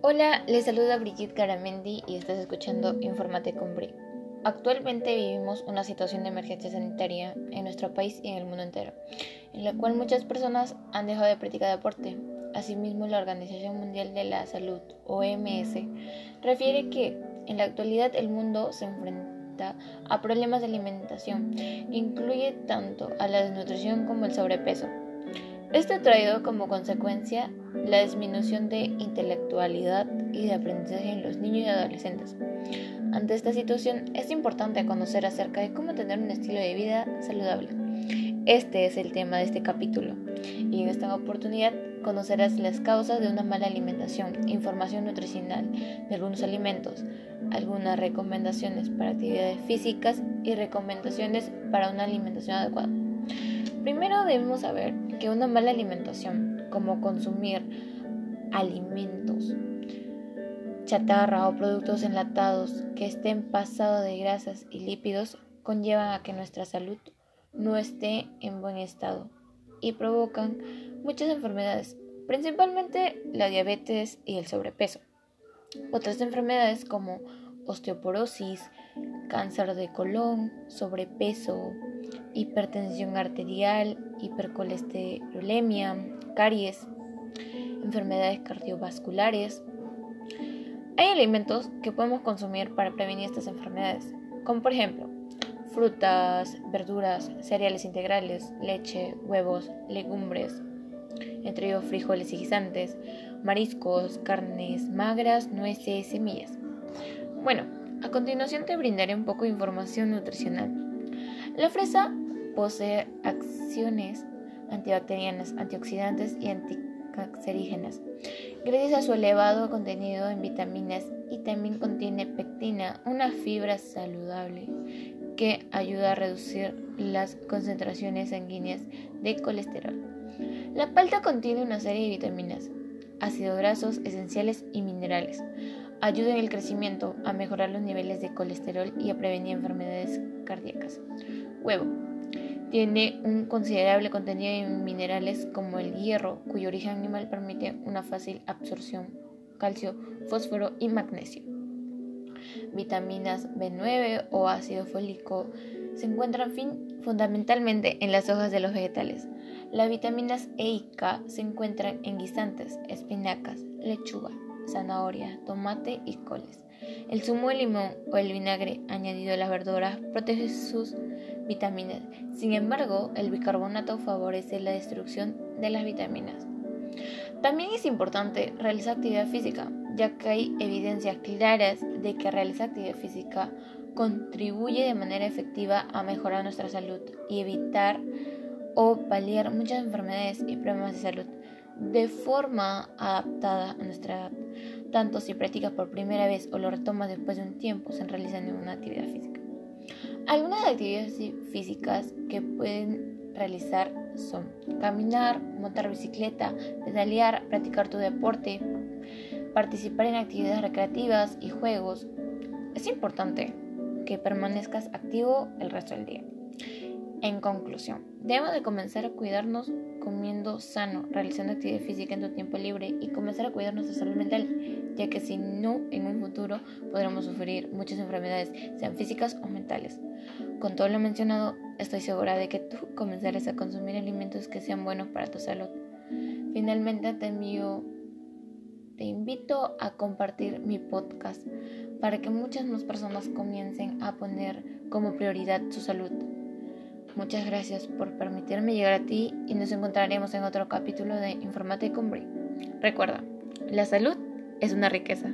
Hola, les saluda Brigitte Garamendi y estás escuchando Informate con Bri. Actualmente vivimos una situación de emergencia sanitaria en nuestro país y en el mundo entero, en la cual muchas personas han dejado de practicar deporte. Asimismo, la Organización Mundial de la Salud, OMS, refiere que en la actualidad el mundo se enfrenta a problemas de alimentación que incluye tanto a la desnutrición como el sobrepeso. Esto ha traído como consecuencia la disminución de intelectualidad y de aprendizaje en los niños y adolescentes. Ante esta situación es importante conocer acerca de cómo tener un estilo de vida saludable. Este es el tema de este capítulo y en esta oportunidad conocerás las causas de una mala alimentación, información nutricional de algunos alimentos, algunas recomendaciones para actividades físicas y recomendaciones para una alimentación adecuada. Primero debemos saber que una mala alimentación, como consumir alimentos, chatarra o productos enlatados que estén pasados de grasas y lípidos, conllevan a que nuestra salud no esté en buen estado y provocan muchas enfermedades, principalmente la diabetes y el sobrepeso. Otras enfermedades como osteoporosis, cáncer de colon, sobrepeso, hipertensión arterial, hipercolesterolemia, caries, enfermedades cardiovasculares. Hay alimentos que podemos consumir para prevenir estas enfermedades, como por ejemplo frutas, verduras, cereales integrales, leche, huevos, legumbres, entre ellos frijoles y guisantes, mariscos, carnes magras, nueces, semillas. Bueno, a continuación te brindaré un poco de información nutricional. La fresa posee acciones antibacterianas, antioxidantes y anticancerígenas, gracias a su elevado contenido en vitaminas y también contiene pectina, una fibra saludable que ayuda a reducir las concentraciones sanguíneas de colesterol. La palta contiene una serie de vitaminas, ácidos grasos esenciales y minerales. Ayuda en el crecimiento, a mejorar los niveles de colesterol y a prevenir enfermedades cardíacas. Huevo. Tiene un considerable contenido en minerales como el hierro, cuyo origen animal permite una fácil absorción, calcio, fósforo y magnesio vitaminas B9 o ácido fólico se encuentran fundamentalmente en las hojas de los vegetales. Las vitaminas E y K se encuentran en guisantes, espinacas, lechuga, zanahoria, tomate y coles. El zumo de limón o el vinagre añadido a las verduras protege sus vitaminas. Sin embargo, el bicarbonato favorece la destrucción de las vitaminas. También es importante realizar actividad física, ya que hay evidencias claras de que realizar actividad física contribuye de manera efectiva a mejorar nuestra salud y evitar o paliar muchas enfermedades y problemas de salud de forma adaptada a nuestra edad. Tanto si practicas por primera vez o lo retomas después de un tiempo sin realizar ninguna actividad física. Algunas actividades físicas que pueden realizar son caminar, montar bicicleta, pedalear, practicar tu deporte, participar en actividades recreativas y juegos. Es importante que permanezcas activo el resto del día. En conclusión, debemos de comenzar a cuidarnos comiendo sano, realizando actividad física en tu tiempo libre y comenzar a cuidar nuestra salud mental, ya que si no, en un futuro podremos sufrir muchas enfermedades, sean físicas o mentales. Con todo lo mencionado, estoy segura de que tú comenzarás a consumir alimentos que sean buenos para tu salud. Finalmente te envío te invito a compartir mi podcast para que muchas más personas comiencen a poner como prioridad su salud. Muchas gracias por permitirme llegar a ti y nos encontraremos en otro capítulo de Informate con Bri. Recuerda, la salud es una riqueza.